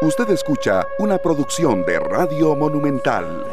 Usted escucha una producción de Radio Monumental.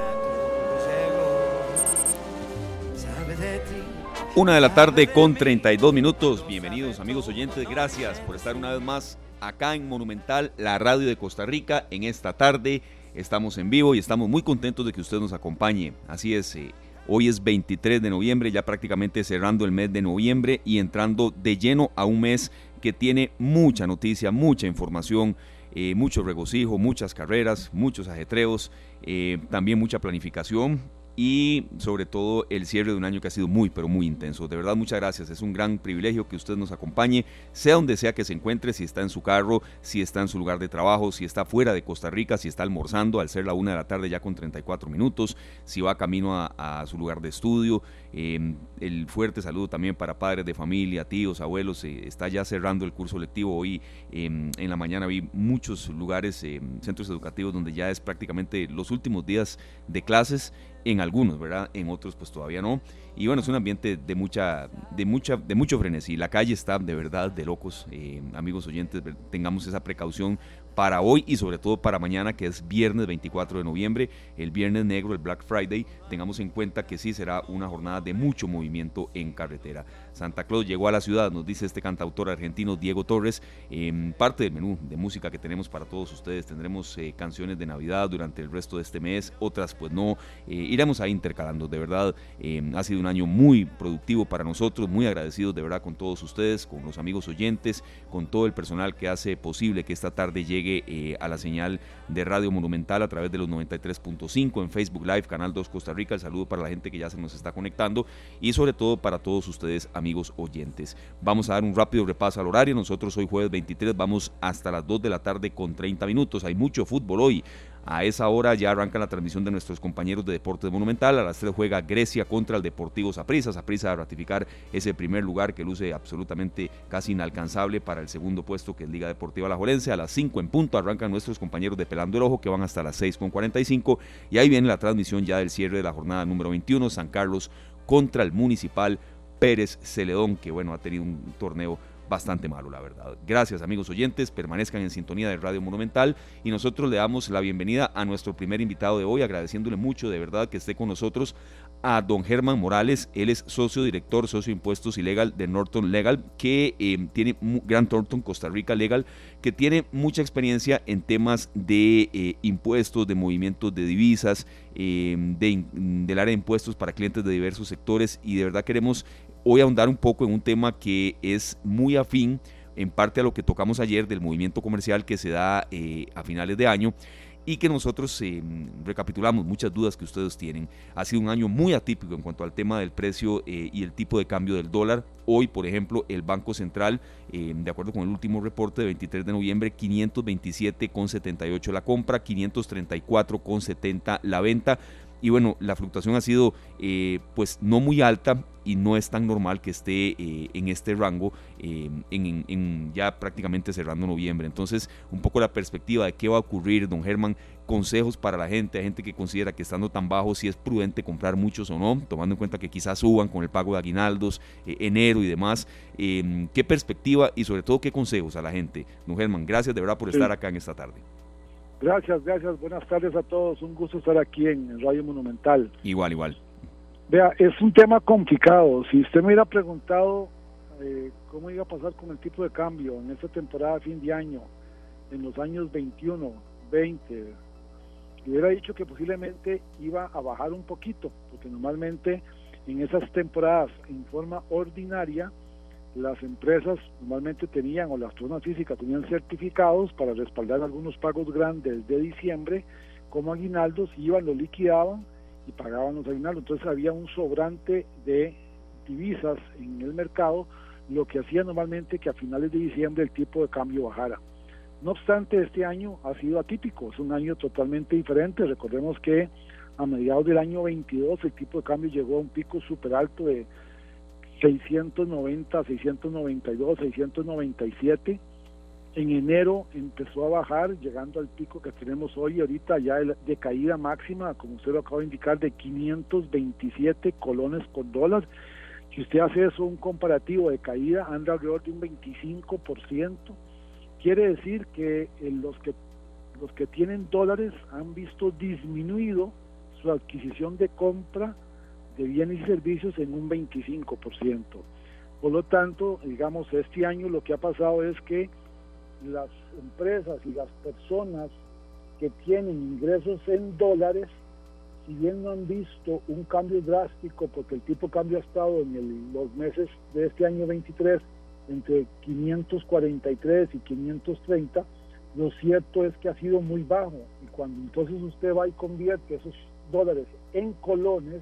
Una de la tarde con 32 minutos. Bienvenidos amigos oyentes. Gracias por estar una vez más acá en Monumental, la radio de Costa Rica. En esta tarde estamos en vivo y estamos muy contentos de que usted nos acompañe. Así es. Eh, hoy es 23 de noviembre, ya prácticamente cerrando el mes de noviembre y entrando de lleno a un mes que tiene mucha noticia, mucha información eh, mucho regocijo, muchas carreras, muchos ajetreos, eh, también mucha planificación y sobre todo el cierre de un año que ha sido muy, pero muy intenso. De verdad, muchas gracias. Es un gran privilegio que usted nos acompañe, sea donde sea que se encuentre, si está en su carro, si está en su lugar de trabajo, si está fuera de Costa Rica, si está almorzando al ser la una de la tarde ya con 34 minutos, si va camino a, su lugar de estudio. Em, el fuerte saludo también para padres de familia, tíos, abuelos. Eh, está ya cerrando el curso lectivo. Hoy em, en la mañana vi muchos lugares, em, centros educativos donde ya es prácticamente los últimos días de clases en algunos, ¿verdad? En otros pues todavía no. Y bueno, es un ambiente de mucha, de mucha, de mucho frenesí. La calle está de verdad de locos. Eh, amigos oyentes, tengamos esa precaución para hoy y sobre todo para mañana, que es viernes 24 de noviembre, el viernes negro, el Black Friday, tengamos en cuenta que sí será una jornada de mucho movimiento en carretera. Santa Claus llegó a la ciudad, nos dice este cantautor argentino Diego Torres, en parte del menú de música que tenemos para todos ustedes. Tendremos eh, canciones de Navidad durante el resto de este mes, otras pues no. Eh, iremos ahí intercalando, de verdad, eh, ha sido un año muy productivo para nosotros, muy agradecidos de verdad con todos ustedes, con los amigos oyentes, con todo el personal que hace posible que esta tarde llegue a la señal de Radio Monumental a través de los 93.5 en Facebook Live, Canal 2 Costa Rica. El saludo para la gente que ya se nos está conectando y sobre todo para todos ustedes, amigos oyentes. Vamos a dar un rápido repaso al horario. Nosotros hoy jueves 23 vamos hasta las 2 de la tarde con 30 minutos. Hay mucho fútbol hoy. A esa hora ya arranca la transmisión de nuestros compañeros de Deportes Monumental. A las 3 juega Grecia contra el Deportivo Saprissa. Saprissa a ratificar ese primer lugar que luce absolutamente casi inalcanzable para el segundo puesto que es Liga Deportiva La Jolense. A las 5 en punto arrancan nuestros compañeros de Pelando el Ojo que van hasta las 6 con 45. Y ahí viene la transmisión ya del cierre de la jornada número 21. San Carlos contra el Municipal Pérez Celedón, que bueno, ha tenido un torneo bastante malo, la verdad. Gracias amigos oyentes, permanezcan en sintonía de Radio Monumental y nosotros le damos la bienvenida a nuestro primer invitado de hoy, agradeciéndole mucho de verdad que esté con nosotros a don Germán Morales, él es socio director, socio impuestos y legal de Norton Legal, que eh, tiene Gran Norton Costa Rica Legal, que tiene mucha experiencia en temas de eh, impuestos, de movimientos de divisas, eh, del área de impuestos para clientes de diversos sectores y de verdad queremos hoy ahondar un poco en un tema que es muy afín en parte a lo que tocamos ayer del movimiento comercial que se da eh, a finales de año y que nosotros eh, recapitulamos muchas dudas que ustedes tienen. Ha sido un año muy atípico en cuanto al tema del precio eh, y el tipo de cambio del dólar. Hoy, por ejemplo, el Banco Central, de acuerdo con el último reporte de 23 de noviembre, 527,78 la compra, 534,70 la venta y bueno, la fluctuación ha sido eh, pues no muy alta y no es tan normal que esté eh, en este rango eh, en, ya prácticamente cerrando noviembre. Entonces, un poco la perspectiva de qué va a ocurrir, don Germán, consejos para la gente, hay gente que considera que estando tan bajo si es prudente comprar muchos o no, tomando en cuenta que quizás suban con el pago de aguinaldos, enero y demás. Em, ¿Qué perspectiva y sobre todo qué consejos a la gente? Don Germán, gracias de verdad por estar acá en esta tarde. Gracias, gracias. Buenas tardes a todos. Un gusto estar aquí en Radio Monumental. Igual, igual. Vea, es un tema complicado. Si usted me hubiera preguntado eh, cómo iba a pasar con el tipo de cambio en esta temporada de fin de año, en los años 21, 20, hubiera dicho que posiblemente iba a bajar un poquito, porque normalmente en esas temporadas en forma ordinaria las empresas normalmente tenían, o las personas físicas tenían certificados para respaldar algunos pagos grandes de diciembre, como aguinaldos, iban, lo liquidaban y pagaban los aguinaldos. Entonces había un sobrante de divisas en el mercado, lo que hacía normalmente que a finales de diciembre el tipo de cambio bajara. No obstante, este año ha sido atípico, es un año totalmente diferente. Recordemos que a mediados del año 22 el tipo de cambio llegó a un pico súper alto de 690, 692, 697. En enero empezó a bajar, llegando al pico que tenemos hoy, ahorita ya de caída máxima, como usted lo acaba de indicar, de 527 colones por dólar. Si usted hace eso, un comparativo de caída, anda alrededor de un 25%. Quiere decir que los que los que tienen dólares han visto disminuido su adquisición de compra de bienes y servicios en un 25%. Por lo tanto, digamos, este año lo que ha pasado es que las empresas y las personas que tienen ingresos en dólares, si bien no han visto un cambio drástico, porque el tipo de cambio ha estado en los meses de este año 23 entre 543 y 530, lo cierto es que ha sido muy bajo. Y cuando entonces usted va y convierte esos dólares en colones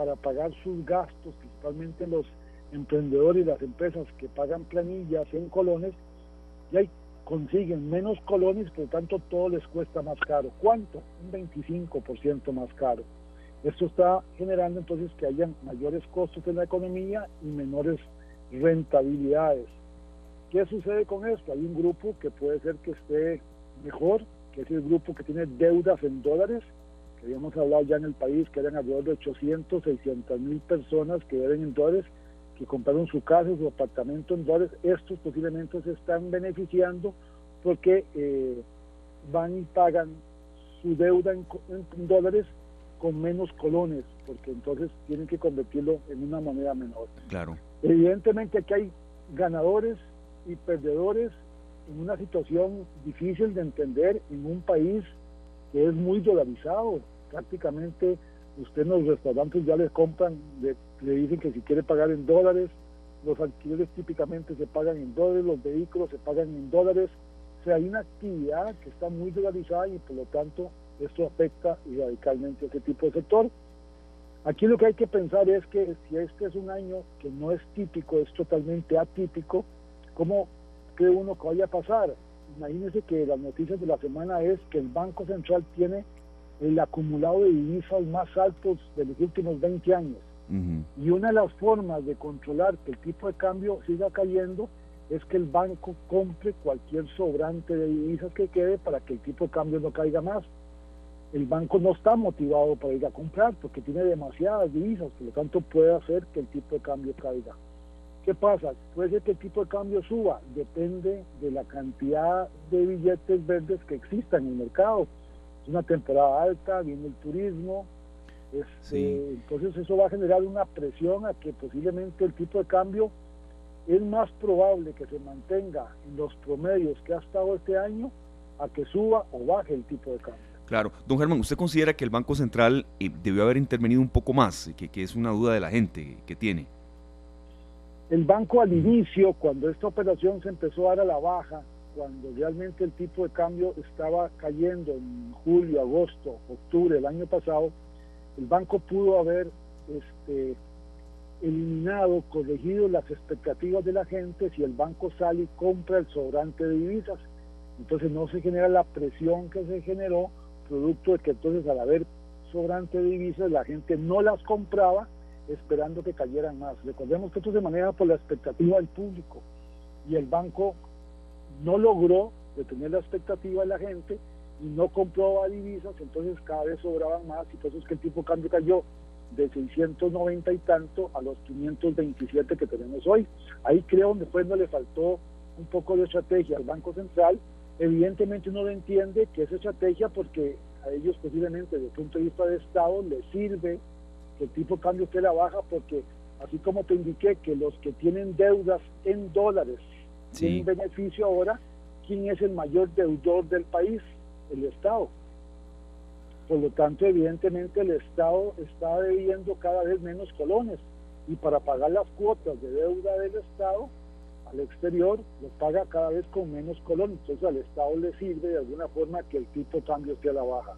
para pagar sus gastos, principalmente los emprendedores y las empresas que pagan planillas en colones, ya consiguen menos colones, por lo tanto todo les cuesta más caro. ¿Cuánto? Un 25% más caro. Esto está generando entonces que hayan mayores costos en la economía y menores rentabilidades. ¿Qué sucede con esto? Hay un grupo que puede ser que esté mejor, que es el grupo que tiene deudas en dólares, que habíamos hablado ya en el país, que eran alrededor de 800, 600 mil personas que deben en dólares, que compraron su casa, su apartamento en dólares, estos posiblemente se están beneficiando porque eh, van y pagan su deuda en, dólares con menos colones, porque entonces tienen que convertirlo en una moneda menor. Claro. Evidentemente aquí hay ganadores y perdedores en una situación difícil de entender en un país que es muy dolarizado. Prácticamente usted en los restaurantes ya les compran, le, dicen que si quiere pagar en dólares, los alquileres típicamente se pagan en dólares, los vehículos se pagan en dólares. O sea, hay una actividad que está muy dolarizada y por lo tanto esto afecta radicalmente a ese tipo de sector. Aquí lo que hay que pensar es que si este es un año que no es típico, es totalmente atípico, ¿cómo cree uno que vaya a pasar? Imagínense que las noticias de la semana es que el Banco Central tiene el acumulado de divisas más altos de los últimos 20 años. Y una de las formas de controlar que el tipo de cambio siga cayendo es que el banco compre cualquier sobrante de divisas que quede para que el tipo de cambio no caiga más. El banco no está motivado para ir a comprar porque tiene demasiadas divisas, por lo tanto puede hacer que el tipo de cambio caiga. ¿Qué pasa? Puede ser que el tipo de cambio suba, depende de la cantidad de billetes verdes que existan en el mercado es una temporada alta, viene el turismo, este, entonces eso va a generar una presión a que posiblemente el tipo de cambio es más probable que se mantenga en los promedios que ha estado este año a que suba o baje el tipo de cambio. Claro. Don Germán, ¿usted considera que el Banco Central eh, debió haber intervenido un poco más, que, que es una duda de la gente que tiene? El banco al inicio, cuando esta operación se empezó a dar a la baja, cuando realmente el tipo de cambio estaba cayendo en julio, agosto, octubre del año pasado, el banco pudo haber este, eliminado, corregido las expectativas de la gente si el banco sale y compra el sobrante de divisas. Entonces no se genera la presión que se generó, producto de que entonces al haber sobrante de divisas la gente no las compraba esperando que cayeran más. Recordemos que esto se maneja por la expectativa del público y el banco no logró detener la expectativa de la gente y no compró divisas, entonces cada vez sobraban más y por eso es que el tipo de cambio cayó de 690 y tanto a los 527 que tenemos hoy. Ahí creo donde después no le faltó un poco de estrategia al Banco Central. Evidentemente uno lo entiende que es estrategia porque a ellos posiblemente desde el punto de vista de Estado les sirve el tipo de cambio a la baja porque así como te indiqué que los que tienen deudas en dólares sí. un beneficio ahora, ¿quién es el mayor deudor del país? El Estado. Por lo tanto, evidentemente el Estado está debiendo cada vez menos colones y para pagar las cuotas de deuda del Estado al exterior lo paga cada vez con menos colones. Entonces al Estado le sirve de alguna forma que el tipo de cambio esté a la baja.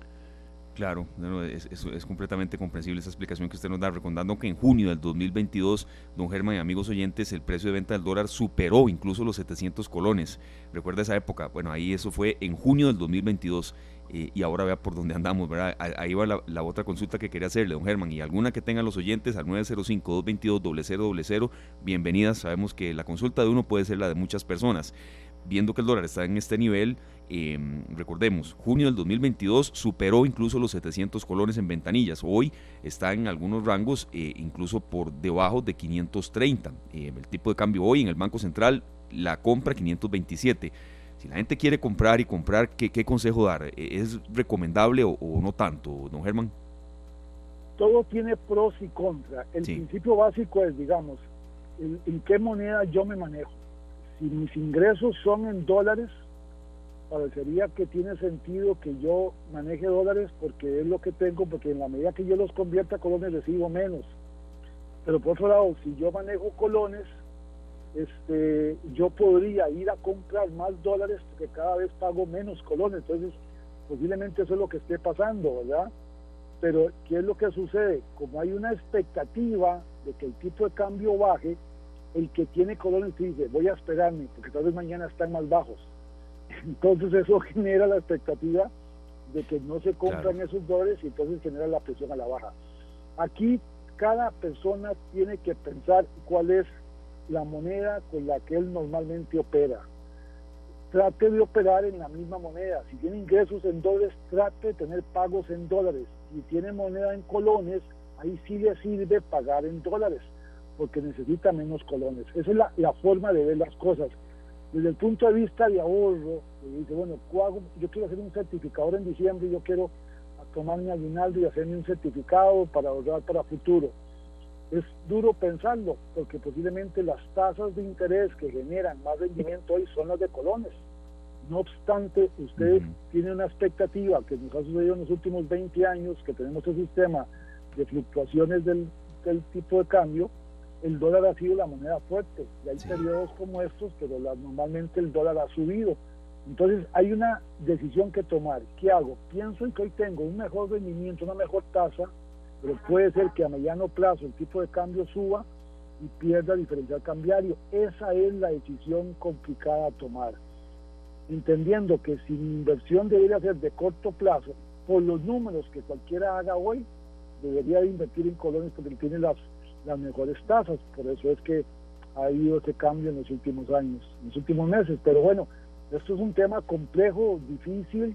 Claro, es, es, completamente comprensible esa explicación que usted nos da, recordando que en junio del 2022, don Germán y amigos oyentes, el precio de venta del dólar superó incluso los 700 colones. Recuerda esa época, bueno, ahí eso fue en junio del 2022 eh, y ahora vea por dónde andamos, ¿verdad? Ahí va la, otra consulta que quería hacerle, don Germán, y alguna que tengan los oyentes al 905-222-0000, bienvenidas, sabemos que la consulta de uno puede ser la de muchas personas. Viendo que el dólar está en este nivel, Em, recordemos, junio del 2022 superó incluso los 700 colones en ventanillas. Hoy está en algunos rangos eh, incluso por debajo de 530. Em, el tipo de cambio hoy en el Banco Central, la compra 527. Si la gente quiere comprar y comprar, ¿qué, qué consejo dar? ¿Es recomendable o, no tanto, don Germán? Todo tiene pros y contras. El principio básico es, digamos, en qué moneda yo me manejo. Si mis ingresos son en dólares, parecería que tiene sentido que yo maneje dólares porque es lo que tengo, porque en la medida que yo los convierta a colones recibo menos. Pero por otro lado, si yo manejo colones, este, yo podría ir a comprar más dólares porque cada vez pago menos colones. Entonces, posiblemente eso es lo que esté pasando, ¿verdad? Pero, ¿qué es lo que sucede? Como hay una expectativa de que el tipo de cambio baje, el que tiene colones dice, voy a esperarme, porque tal vez mañana están más bajos. Entonces eso genera la expectativa de que no se compran esos dólares y entonces genera la presión a la baja. Aquí cada persona tiene que pensar cuál es la moneda con la que él normalmente opera. Trate de operar en la misma moneda. Si tiene ingresos en dólares, trate de tener pagos en dólares. Si tiene moneda en colones, ahí sí le sirve pagar en dólares, porque necesita menos colones. Esa es la, la forma de ver las cosas desde el punto de vista de ahorro, dice, bueno, yo quiero hacer un certificador en diciembre, yo quiero tomar mi aguinaldo y hacerme un certificado para ahorrar para futuro. Es duro pensarlo, porque posiblemente las tasas de interés que generan más rendimiento hoy son las de colones. No obstante, usted tiene una expectativa que nos ha sucedido en los últimos 20 años, que tenemos el sistema de fluctuaciones del, del tipo de cambio, el dólar ha sido la moneda fuerte. Y hay periodos como estos, pero normalmente el dólar ha subido. Entonces hay una decisión que tomar. ¿Qué hago? Pienso en que hoy tengo un mejor rendimiento, una mejor tasa, pero puede ser que a mediano plazo el tipo de cambio suba y pierda el diferencial cambiario. Esa es la decisión complicada a tomar. Entendiendo que si mi inversión debería ser de corto plazo, por los números que cualquiera haga hoy, debería de invertir en colones porque tiene las las mejores tasas. Por eso es que ha habido ese cambio en los últimos años, en los últimos meses. Pero bueno, esto es un tema complejo, difícil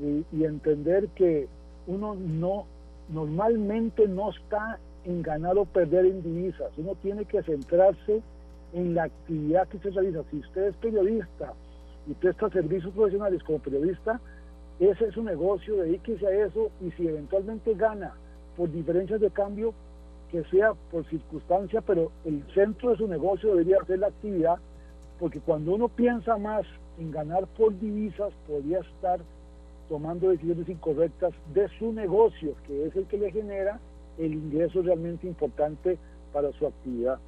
y, entender que uno no normalmente no está en ganar o perder en divisas. Uno tiene que centrarse en la actividad que se realiza. Si usted es periodista y presta servicios profesionales como periodista, ese es su negocio, dedíquese a eso y si eventualmente gana por diferencias de cambio, que sea por circunstancia, pero el centro de su negocio debería ser la actividad, porque cuando uno piensa más en ganar por divisas, podría estar tomando decisiones incorrectas de su negocio, que es el que le genera el ingreso realmente importante para su actividad.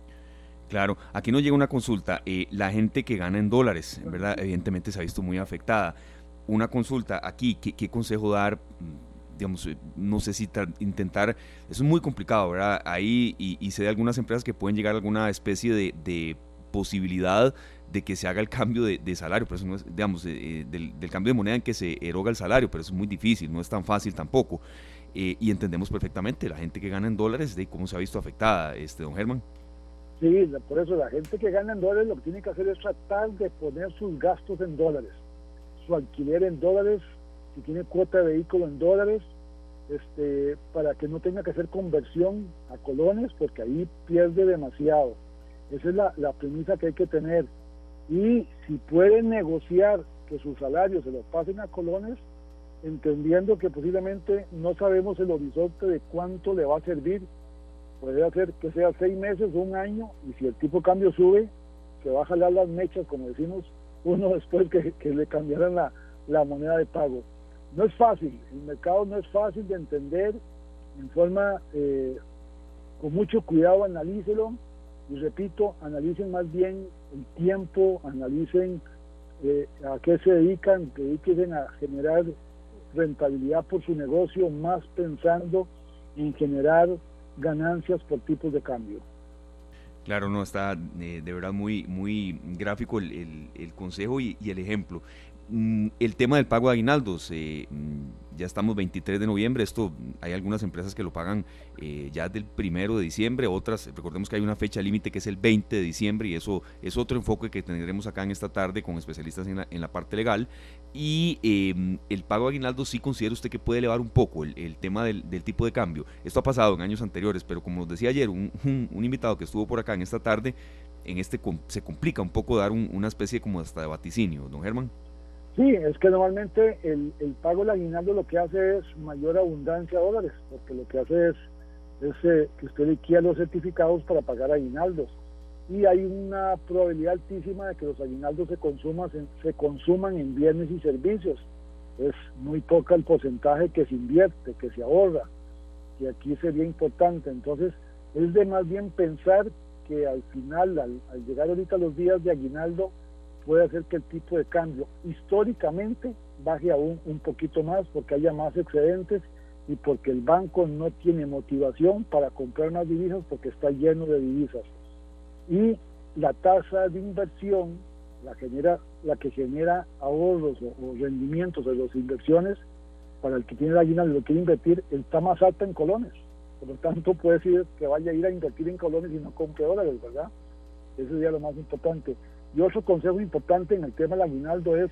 Claro, aquí nos llega una consulta. Eh, la gente que gana en dólares, ¿verdad? Evidentemente se ha visto muy afectada. Una consulta aquí, ¿qué, qué consejo dar? Digamos, eh, no sé si intentar, eso es muy complicado, ¿verdad? Ahí, y, sé de algunas empresas que pueden llegar a alguna especie de, posibilidad de que se haga el cambio de, salario, pero eso no es, digamos, eh, del, cambio de moneda en que se eroga el salario, pero es muy difícil, no es tan fácil tampoco. Eh, y entendemos perfectamente la gente que gana en dólares de cómo se ha visto afectada, este don Germán. Sí, por eso la gente que gana en dólares lo que tiene que hacer es tratar de poner sus gastos en dólares, su alquiler en dólares, si tiene cuota de vehículo en dólares, este, para que no tenga que hacer conversión a colones, porque ahí pierde demasiado. Esa es la, la premisa que hay que tener. Y si pueden negociar que sus salarios se los pasen a colones, entendiendo que posiblemente no sabemos el horizonte de cuánto le va a servir, puede hacer que sea seis meses o un año, y si el tipo de cambio sube, se va a jalar las mechas, como decimos uno después que, que le cambiaran la, la moneda de pago no es fácil, el mercado no es fácil de entender, en forma, eh, con mucho cuidado analícelo y repito, analicen más bien el tiempo, analicen eh, a qué se dedican, dediquen a generar rentabilidad por su negocio, más pensando en generar ganancias por tipos de cambio. Claro, no está eh, de verdad muy, muy gráfico el, consejo y, el ejemplo. Mm, el tema del pago de aguinaldos, eh, mm, ya estamos 23 de noviembre, esto hay algunas empresas que lo pagan eh, ya del primero de diciembre, otras, recordemos que hay una fecha límite que es el 20 de diciembre y eso es otro enfoque que tendremos acá en esta tarde con especialistas en la, parte legal. Y em, el pago de aguinaldos sí considera usted que puede elevar un poco el, tema del, tipo de cambio. Esto ha pasado en años anteriores, pero como nos decía ayer un, invitado que estuvo por acá en esta tarde, en este se complica un poco dar una especie como hasta de vaticinio, don Germán. Sí, es que normalmente el, pago del aguinaldo lo que hace es mayor abundancia de dólares, porque lo que hace es, eh, que usted liquida los certificados para pagar aguinaldos. Y hay una probabilidad altísima de que los aguinaldos se consuman, se consuman en bienes y servicios. Es muy poca el porcentaje que se invierte, que se ahorra, que aquí sería importante. Entonces, es de más bien pensar que al final, al, al llegar ahorita los días de aguinaldo, puede hacer que el tipo de cambio históricamente baje aún un poquito más porque haya más excedentes y porque el banco no tiene motivación para comprar más divisas porque está lleno de divisas. Y la tasa de inversión, la, genera, la que genera ahorros o, rendimientos de las inversiones, para el que tiene la guina y lo quiere invertir, está más alta en colones. Por lo tanto, puede decir que vaya a ir a invertir en colones y no compre dólares, ¿verdad? Eso sería lo más importante. Y otro consejo importante en el tema del aguinaldo es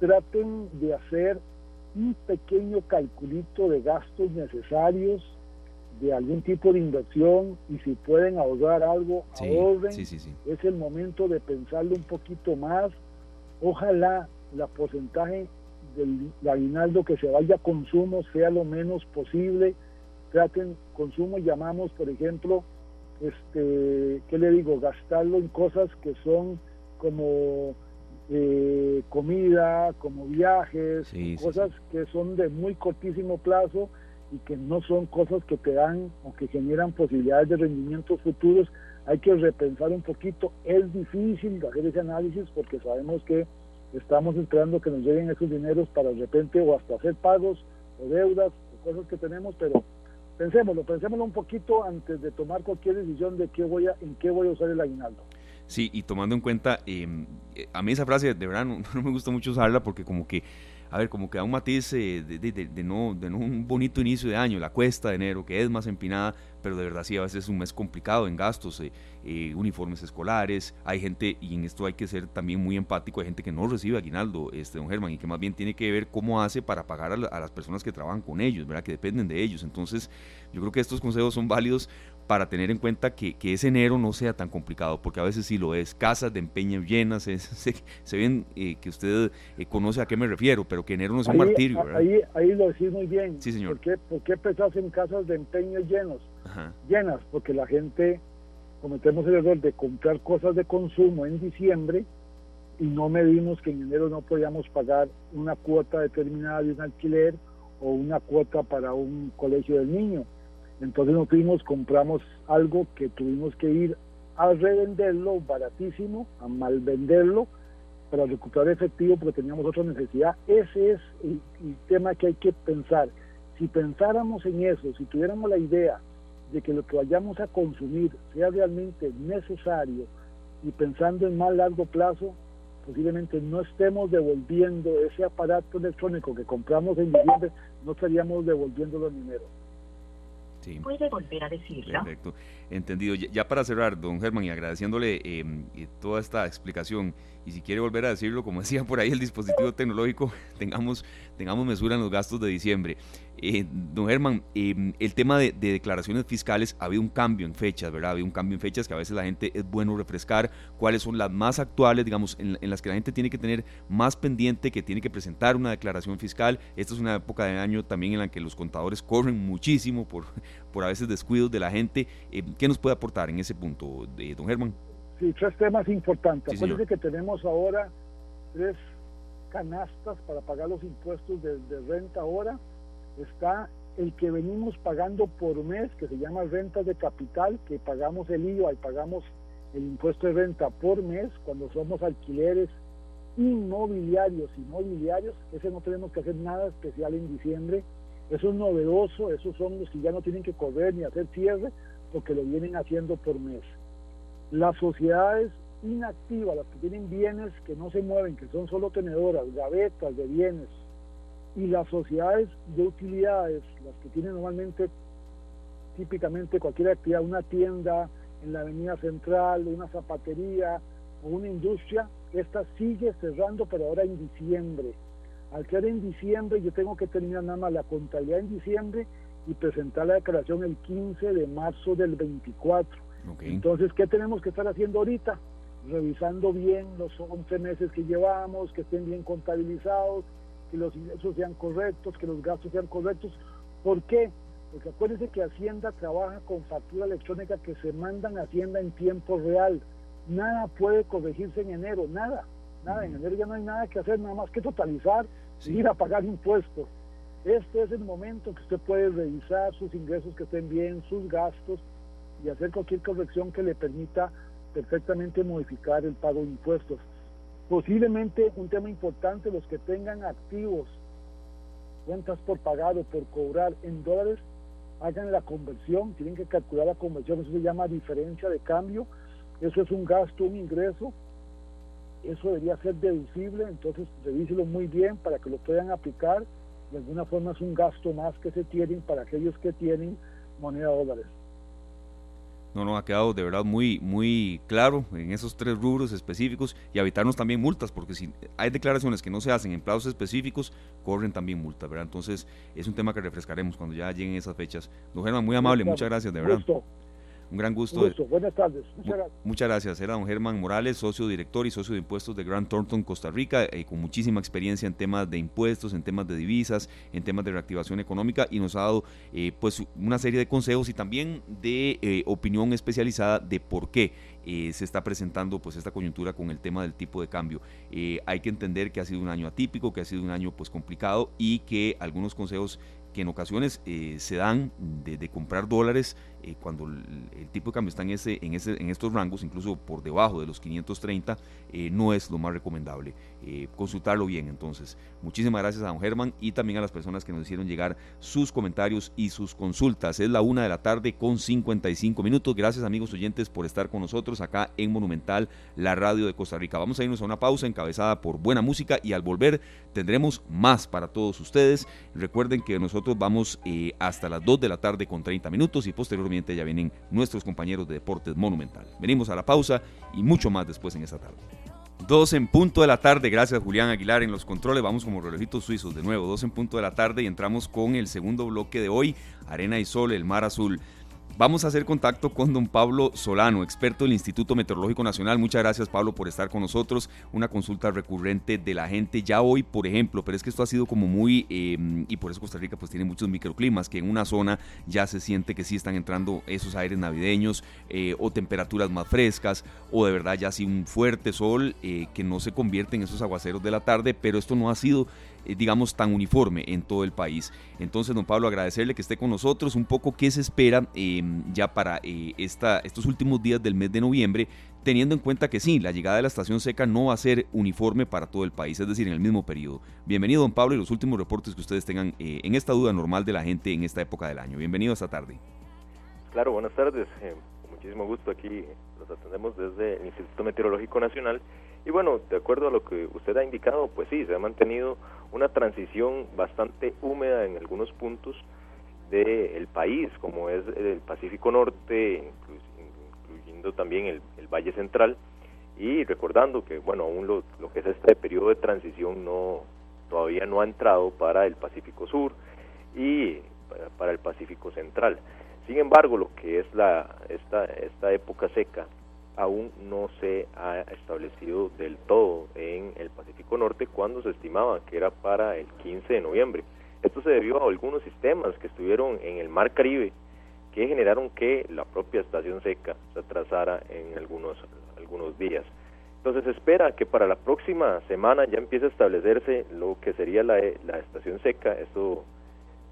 traten de hacer un pequeño calculito de gastos necesarios de algún tipo de inversión y si pueden ahorrar algo, ahorren. es el momento de pensarlo un poquito más. Ojalá la porcentaje del aguinaldo que se vaya a consumo sea lo menos posible. Traten consumo, llamamos, por ejemplo, este, ¿qué le digo? Gastarlo en cosas que son como eh, comida, como viajes, cosas que son de muy cortísimo plazo y que no son cosas que te dan o que generan posibilidades de rendimientos futuros. Hay que repensar un poquito. Es difícil hacer ese análisis porque sabemos que estamos esperando que nos lleguen esos dineros para de repente o hasta hacer pagos o deudas o cosas que tenemos, pero pensémoslo, pensémoslo un poquito antes de tomar cualquier decisión de qué voy a, en qué voy a usar el aguinaldo. Sí, y tomando en cuenta, em, eh, a mí esa frase de verdad no, me gusta mucho usarla porque como que, a ver, como que da un matiz eh, de, no, de no un bonito inicio de año, la cuesta de enero, que es más empinada, pero de verdad sí, a veces es un mes complicado en gastos, eh, eh, uniformes escolares, hay gente, y en esto hay que ser también muy empático, hay gente que no recibe aguinaldo, este, don Germán, y que más bien tiene que ver cómo hace para pagar a, las personas que trabajan con ellos, ¿verdad? Que dependen de ellos. Entonces, yo creo que estos consejos son válidos para tener en cuenta que, que, ese enero no sea tan complicado, porque a veces sí lo es. Casas de empeño llenas, se, se, ven eh, que usted conoce a qué me refiero, pero que enero no es un martirio. ¿verdad? Ahí, ahí lo decís muy bien. Sí, señor. ¿Por qué, por qué en casas de empeño llenos? llenas, porque la gente cometemos el error de comprar cosas de consumo en diciembre y no medimos que en enero no podíamos pagar una cuota determinada de un alquiler o una cuota para un colegio del niño. Entonces nos fuimos, compramos algo que tuvimos que ir a revenderlo baratísimo, a mal venderlo, para recuperar efectivo porque teníamos otra necesidad. Ese es el tema que hay que pensar. Si pensáramos en eso, si tuviéramos la idea de que lo que vayamos a consumir sea realmente necesario y pensando en más largo plazo, posiblemente no estemos devolviendo ese aparato electrónico que compramos en diciembre, no estaríamos devolviéndolo en dinero. Sí. Puede volver a decirlo. Perfecto, entendido. Ya, para cerrar, don Germán, y agradeciéndole em, toda esta explicación, y si quiere volver a decirlo, como decía por ahí el dispositivo tecnológico, tengamos, tengamos mesura en los gastos de diciembre. Eh, don Germán, em, el tema de, declaraciones fiscales, ha habido un cambio en fechas, ¿verdad? Ha habido un cambio en fechas que a veces la gente es bueno refrescar cuáles son las más actuales, digamos, en, las que la gente tiene que tener más pendiente, que tiene que presentar una declaración fiscal. Esta es una época de año también en la que los contadores corren muchísimo por, por a veces descuidos de la gente. Em, ¿Qué nos puede aportar en ese punto, de don Germán? Sí, tres temas importantes. Sí, que tenemos ahora tres canastas para pagar los impuestos de, de renta ahora está el que venimos pagando por mes, que se llama renta de capital, que pagamos el IVA y pagamos el impuesto de renta por mes cuando somos alquileres inmobiliarios, inmobiliarios, ese no tenemos que hacer nada especial en diciembre, eso es novedoso, esos son los que ya no tienen que correr ni hacer cierre, porque lo vienen haciendo por mes. Las sociedades inactivas, las que tienen bienes que no se mueven, que son solo tenedoras, gavetas de bienes, y las sociedades de utilidades, las que tienen normalmente, típicamente cualquier actividad, una tienda en la avenida central, una zapatería o una industria, esta sigue cerrando, pero ahora en diciembre. Al ser en diciembre, yo tengo que terminar nada más la contabilidad en diciembre y presentar la declaración el 15 de marzo del 24. Entonces, ¿qué tenemos que estar haciendo ahorita? revisando bien los 11 meses que llevamos, que estén bien contabilizados, que los ingresos sean correctos, que los gastos sean correctos. ¿Por qué? Porque acuérdense que Hacienda trabaja con factura electrónica que se mandan a Hacienda en tiempo real. Nada puede corregirse en enero, nada, nada. En enero ya no hay nada que hacer, nada más que totalizar y ir a pagar impuestos. Este es el momento que usted puede revisar sus ingresos que estén bien, sus gastos y hacer cualquier corrección que le permita perfectamente modificar el pago de impuestos. Posiblemente un tema importante, los que tengan activos, cuentas por pagar o por cobrar en dólares, hagan la conversión, tienen que calcular la conversión, eso se llama diferencia de cambio, eso es un gasto, un ingreso, eso debería ser deducible, entonces revíselo muy bien para que lo puedan aplicar de alguna forma es un gasto más que se tienen para aquellos que tienen moneda dólares. No, no, ha quedado de verdad muy, muy claro en esos tres rubros específicos y evitarnos también multas, porque si hay declaraciones que no se hacen en plazos específicos, corren también multas, ¿verdad? Entonces es un tema que refrescaremos cuando ya lleguen esas fechas. Don Germán, muy amable, muchas gracias, de verdad. Un gran gusto. Buenas tardes. Muchas gracias. Muchas gracias. Era don Germán Morales, socio director y socio de impuestos de Grand Thornton, Costa Rica, eh, con muchísima experiencia en temas de impuestos, en temas de divisas, en temas de reactivación económica y nos ha dado eh, pues una serie de consejos y también de eh, opinión especializada de por qué se está presentando pues esta coyuntura con el tema del tipo de cambio. hay que entender que ha sido un año atípico, que ha sido un año pues complicado y que algunos consejos que en ocasiones se dan de, comprar dólares eh, cuando el, tipo de cambio está en, ese, en, ese, en estos rangos, incluso por debajo de los 530, eh, no es lo más recomendable. Eh, consultarlo bien entonces. Muchísimas gracias a don Germán y también a las personas que nos hicieron llegar sus comentarios y sus consultas. Es la una de la tarde con 55 minutos. Gracias amigos oyentes por estar con nosotros acá en Monumental, la radio de Costa Rica. Vamos a irnos a una pausa encabezada por buena música y al volver tendremos más para todos ustedes. Recuerden que nosotros vamos hasta las 2 de la tarde con 30 minutos y posteriormente ya vienen nuestros compañeros de Deportes Monumental. Venimos a la pausa y mucho más después en esta tarde. Dos en punto de la tarde, gracias Julián Aguilar en los controles, vamos como relojitos suizos de nuevo, dos en punto de la tarde y entramos con el segundo bloque de hoy, Arena y Sol, el Mar Azul. Vamos a hacer contacto con don Pablo Solano, experto del Instituto Meteorológico Nacional. Muchas gracias Pablo por estar con nosotros. Una consulta recurrente de la gente ya hoy, por ejemplo, pero es que esto ha sido como muy, em, y por eso Costa Rica pues tiene muchos microclimas, que en una zona ya se siente que sí están entrando esos aires navideños eh, o temperaturas más frescas o de verdad ya sí un fuerte sol eh, que no se convierte en esos aguaceros de la tarde, pero esto no ha sido digamos, tan uniforme en todo el país. Entonces, don Pablo, agradecerle que esté con nosotros, un poco qué se espera em, ya para eh, esta, estos últimos días del mes de noviembre, teniendo en cuenta que sí, la llegada de la estación seca no va a ser uniforme para todo el país, es decir, en el mismo periodo. Bienvenido, don Pablo, y los últimos reportes que ustedes tengan eh, en esta duda normal de la gente en esta época del año. Bienvenido esta tarde. Claro, buenas tardes. Muchísimo gusto. Aquí los atendemos desde el Instituto Meteorológico Nacional. Y bueno, de acuerdo a lo que usted ha indicado, pues sí, se ha mantenido una transición bastante húmeda en algunos puntos del país, como es el Pacífico Norte, incluyendo también el, Valle Central, y recordando que, bueno, aún lo, que es este periodo de transición no todavía no ha entrado para el Pacífico Sur y para, el Pacífico Central. Sin embargo, lo que es la esta, esta época seca aún no se ha establecido del todo en el Pacífico Norte cuando se estimaba que era para el 15 de noviembre. Esto se debió a algunos sistemas que estuvieron en el Mar Caribe que generaron que la propia estación seca se atrasara en algunos, algunos días. Entonces se espera que para la próxima semana ya empiece a establecerse lo que sería la, la estación seca, esto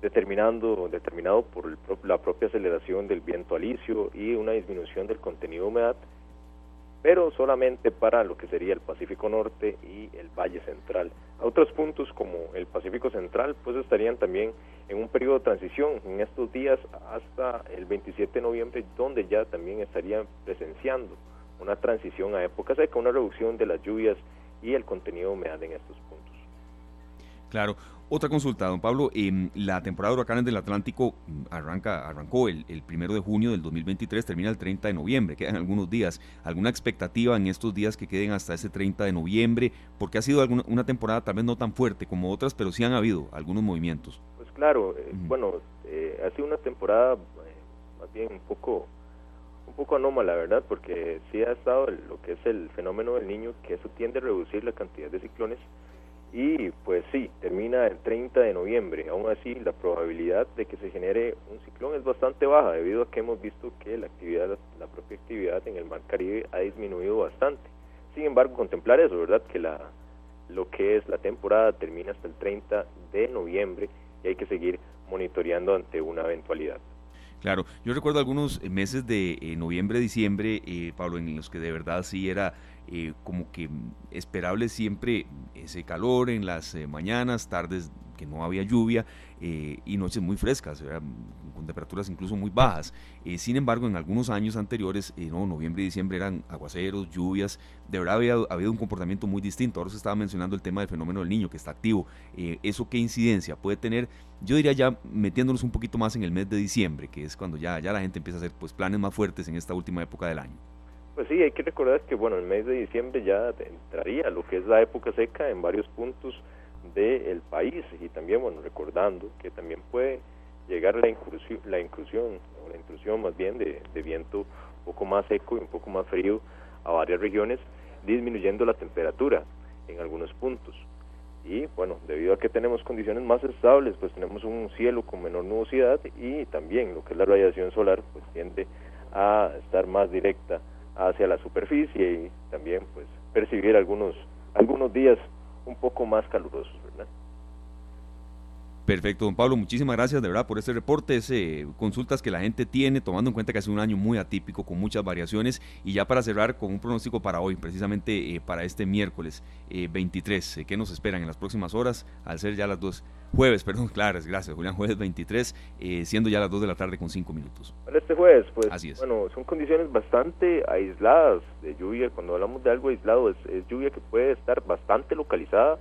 determinando, determinado por la propia aceleración del viento alisio y una disminución del contenido de humedad pero solamente para lo que sería el Pacífico Norte y el Valle Central. A otros puntos como el Pacífico Central pues estarían también en un periodo de transición en estos días hasta el 27 de noviembre donde ya también estarían presenciando una transición a época seca, una reducción de las lluvias y el contenido de humedad en estos puntos. Claro, otra consulta, don Pablo. Em, la temporada de huracanes del Atlántico mm, arranca, arrancó el, el, primero de junio del 2023, termina el 30 de noviembre, quedan algunos días. ¿Alguna expectativa en estos días que queden hasta ese 30 de noviembre? Porque ha sido alguna, una temporada tal vez no tan fuerte como otras, pero sí han habido algunos movimientos. Pues claro, eh, bueno, eh, ha sido una temporada eh, más bien un poco un poco anómala, ¿verdad? Porque sí ha estado lo que es el fenómeno del niño, que eso tiende a reducir la cantidad de ciclones y pues sí, termina el 30 de noviembre. Aún así, la probabilidad de que se genere un ciclón es bastante baja debido a que hemos visto que la actividad, la propia actividad en el Mar Caribe ha disminuido bastante. Sin embargo, contemplar eso, ¿verdad? Que la, lo que es la temporada termina hasta el 30 de noviembre y hay que seguir monitoreando ante una eventualidad. Claro, yo recuerdo algunos meses de eh, noviembre, diciembre, eh, Pablo, en los que de verdad sí era eh, como que esperable siempre ese calor en las eh, mañanas, tardes que no había lluvia eh, y noches muy frescas, con temperaturas incluso muy bajas. sin embargo, en algunos años anteriores, no, noviembre y diciembre eran aguaceros, lluvias, de verdad había habido un comportamiento muy distinto. Ahora se estaba mencionando el tema del fenómeno del niño que está activo. ¿Eso qué incidencia puede tener? Yo diría ya metiéndonos un poquito más en el mes de diciembre, que es cuando ya, ya la gente empieza a hacer pues, planes más fuertes en esta última época del año. Pues sí, hay que recordar que bueno, el mes de diciembre ya entraría lo que es la época seca en varios puntos del país y también bueno, recordando que también puede llegar la inclusión, la inclusión o la intrusión más bien de, viento un poco más seco y un poco más frío a varias regiones, disminuyendo la temperatura en algunos puntos. Y bueno, debido a que tenemos condiciones más estables, pues tenemos un cielo con menor nubosidad y también lo que es la radiación solar, pues tiende a estar más directa hacia la superficie y también pues percibir algunos algunos días un poco más calurosos. Perfecto, don Pablo, muchísimas gracias de verdad por este reporte, ese, consultas que la gente tiene, tomando en cuenta que ha sido un año muy atípico, con muchas variaciones, y ya para cerrar con un pronóstico para hoy, precisamente eh, para este miércoles 23, eh, ¿qué nos esperan en las próximas horas? Al ser ya las dos, jueves, perdón, claro, gracias Julián, jueves 23, eh, siendo ya las 2 de la tarde con 5 minutos. Para este jueves, pues, bueno, son condiciones bastante aisladas de lluvia, cuando hablamos de algo aislado, es lluvia que puede estar bastante localizada,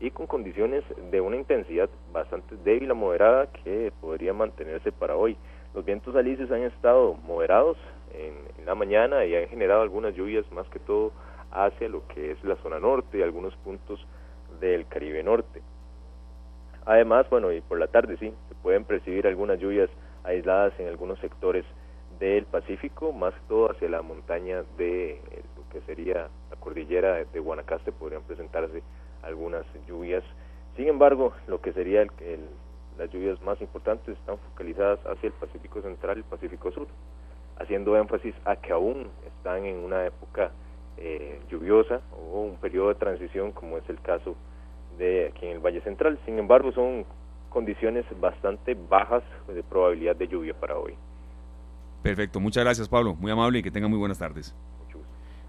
y con condiciones de una intensidad bastante débil a moderada que podría mantenerse para hoy. Los vientos alisios han estado moderados en, la mañana y han generado algunas lluvias más que todo hacia lo que es la zona norte y algunos puntos del Caribe Norte. Además, bueno, y por la tarde sí, se pueden percibir algunas lluvias aisladas en algunos sectores del Pacífico, más que todo hacia la montaña de lo que sería la cordillera de Guanacaste, podrían presentarse algunas lluvias. Sin embargo, lo que sería el, las lluvias más importantes están focalizadas hacia el Pacífico Central y el Pacífico Sur, haciendo énfasis a que aún están en una época eh, lluviosa o un periodo de transición como es el caso de aquí en el Valle Central. Sin embargo, son condiciones bastante bajas de probabilidad de lluvia para hoy. Perfecto, muchas gracias Pablo, muy amable y que tengan muy buenas tardes.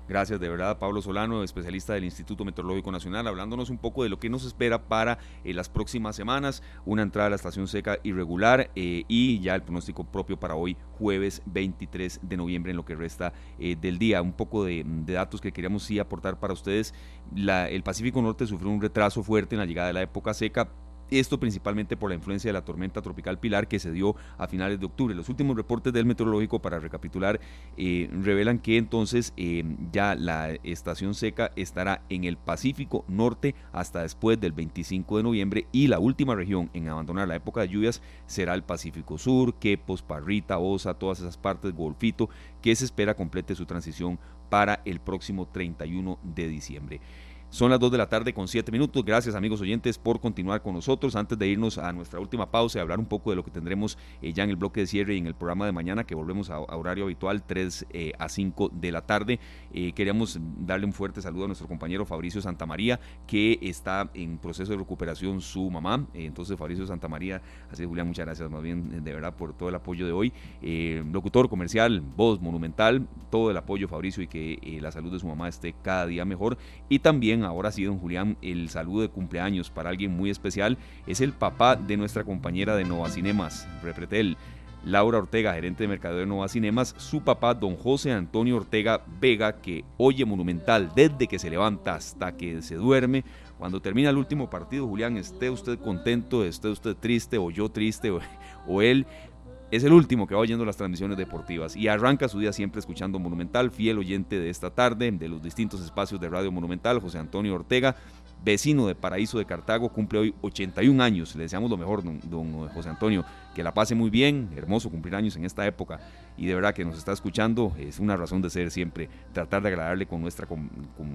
Gracias de verdad Pablo Solano, especialista del Instituto Meteorológico Nacional, hablándonos un poco de lo que nos espera para eh, las próximas semanas, una entrada a la estación seca irregular eh, y ya el pronóstico propio para hoy, jueves 23 de noviembre, en lo que resta eh, del día. Un poco de, datos que queríamos sí aportar para ustedes. el Pacífico Norte sufrió un retraso fuerte en la llegada de la época seca, esto principalmente por la influencia de la tormenta tropical Pilar que se dio a finales de octubre. Los últimos reportes del meteorológico, para recapitular, eh, revelan que entonces eh, ya la estación seca estará en el Pacífico Norte hasta después del 25 de noviembre y la última región en abandonar la época de lluvias será el Pacífico Sur, Quepos, Parrita, Osa, todas esas partes, Golfito, que se espera complete su transición para el próximo 31 de diciembre. Son las 2 de la tarde con 7 minutos. Gracias amigos oyentes por continuar con nosotros. Antes de irnos a nuestra última pausa y hablar un poco de lo que tendremos eh, ya en el bloque de cierre y en el programa de mañana, que volvemos a, horario habitual 3 eh, a 5 de la tarde, eh, queríamos darle un fuerte saludo a nuestro compañero Fabricio Santamaría, que está en proceso de recuperación su mamá. entonces Fabricio Santamaría, así Julián, muchas gracias más bien de verdad por todo el apoyo de hoy. locutor comercial, voz monumental, todo el apoyo Fabricio y que la salud de su mamá esté cada día mejor. Y también ahora sí, don Julián, el saludo de cumpleaños para alguien muy especial es el papá de nuestra compañera de Nova Cinemas, Repretel. Laura Ortega, gerente de mercadeo de Nova Cinemas, su papá, don José Antonio Ortega Vega, que oye Monumental desde que se levanta hasta que se duerme. Cuando termina el último partido, Julián, esté usted contento, esté usted triste o yo triste o, o él, es el último que va oyendo las transmisiones deportivas y arranca su día siempre escuchando Monumental, fiel oyente de esta tarde, de los distintos espacios de Radio Monumental, José Antonio Ortega, vecino de Paraíso de Cartago, cumple hoy 81 años. Le deseamos lo mejor, don, José Antonio. Que la pase muy bien, hermoso cumplir años en esta época. Y de verdad que nos está escuchando, es una razón de ser siempre tratar de agradarle con nuestra, con,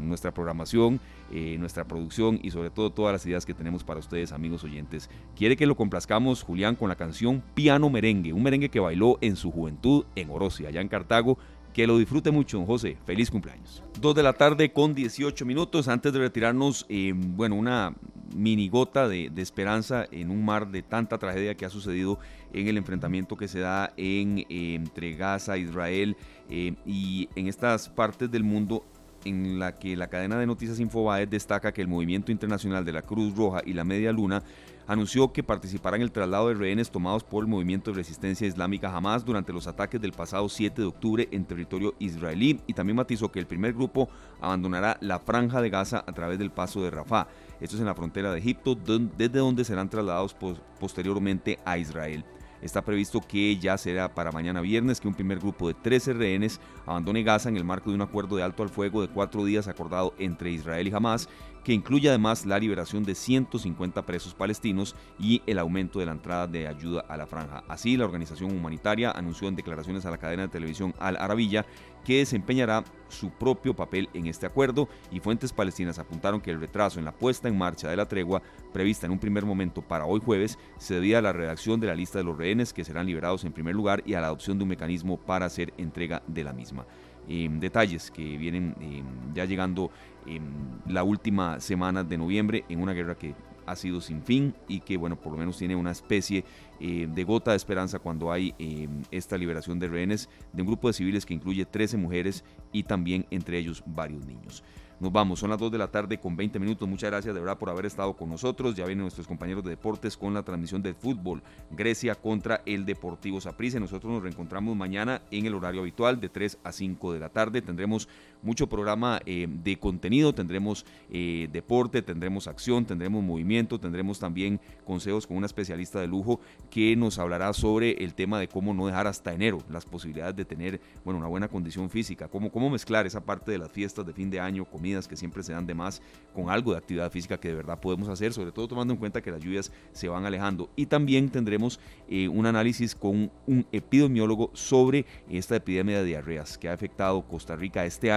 nuestra programación, eh, nuestra producción y sobre todo todas las ideas que tenemos para ustedes, amigos oyentes. Quiere que lo complazcamos, Julián, con la canción Piano Merengue, un merengue que bailó en su juventud en Orosi, allá en Cartago que lo disfrute mucho, don José. Feliz cumpleaños. Dos de la tarde con 18 minutos. Antes de retirarnos, eh, bueno, una minigota de, de, esperanza en un mar de tanta tragedia que ha sucedido en el enfrentamiento que se da eh, entre Gaza, Israel eh, y en estas partes del mundo en la que la cadena de noticias Infobae destaca que el movimiento internacional de la Cruz Roja y la Media Luna anunció que participará en el traslado de rehenes tomados por el movimiento de resistencia islámica Hamas durante los ataques del pasado 7 de octubre en territorio israelí y también matizó que el primer grupo abandonará la franja de Gaza a través del paso de Rafah. Esto es en la frontera de Egipto, desde donde serán trasladados posteriormente a Israel. Está previsto que ya será para mañana viernes que un primer grupo de 13 rehenes abandone Gaza en el marco de un acuerdo de alto al fuego de cuatro días acordado entre Israel y Hamas que incluye además la liberación de 150 presos palestinos y el aumento de la entrada de ayuda a la franja. Así, la organización humanitaria anunció en declaraciones a la cadena de televisión Al Arabilla que desempeñará su propio papel en este acuerdo y fuentes palestinas apuntaron que el retraso en la puesta en marcha de la tregua, prevista en un primer momento para hoy jueves, se debía a la redacción de la lista de los rehenes que serán liberados en primer lugar y a la adopción de un mecanismo para hacer entrega de la misma. Em, detalles que vienen em, ya llegando en la última semana de noviembre en una guerra que ha sido sin fin y que bueno por lo menos tiene una especie eh, de gota de esperanza cuando hay em, esta liberación de rehenes de un grupo de civiles que incluye 13 mujeres y también entre ellos varios niños. Nos vamos, son las 2 de la tarde con 20 minutos. Muchas gracias de verdad por haber estado con nosotros. Ya vienen nuestros compañeros de deportes con la transmisión del fútbol. Grecia contra el Deportivo Saprissa. Nosotros nos reencontramos mañana en el horario habitual de 3 a 5 de la tarde. Tendremos mucho programa eh, de contenido, tendremos eh, deporte, tendremos acción, tendremos movimiento, tendremos también consejos con una especialista de lujo que nos hablará sobre el tema de cómo no dejar hasta enero las posibilidades de tener bueno, una buena condición física, cómo, cómo mezclar esa parte de las fiestas de fin de año, comidas que siempre se dan de más, con algo de actividad física que de verdad podemos hacer, sobre todo tomando en cuenta que las lluvias se van alejando. Y también tendremos eh, un análisis con un epidemiólogo sobre esta epidemia de diarreas que ha afectado Costa Rica este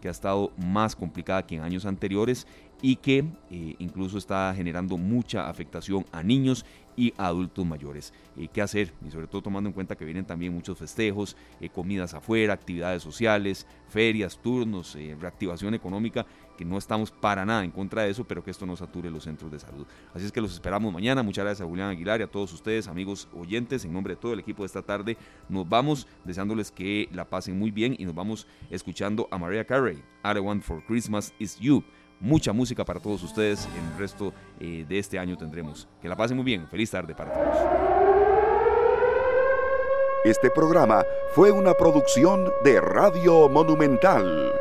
que ha estado más complicada que en años anteriores y que eh, incluso está generando mucha afectación a niños y adultos mayores. Eh, ¿Qué hacer? Y sobre todo tomando en cuenta que vienen también muchos festejos, eh, comidas afuera, actividades sociales, ferias, turnos, reactivación económica que no estamos para nada en contra de eso, pero que esto no sature los centros de salud. Así es que los esperamos mañana. Muchas gracias a Julián Aguilar y a todos ustedes, amigos oyentes, en nombre de todo el equipo de esta tarde. Nos vamos deseándoles que la pasen muy bien y nos vamos escuchando a Maria Carey. All I for Christmas is You. Mucha música para todos ustedes. En el resto eh, de este año tendremos. Que la pasen muy bien. Feliz tarde para todos. Este programa fue una producción de Radio Monumental.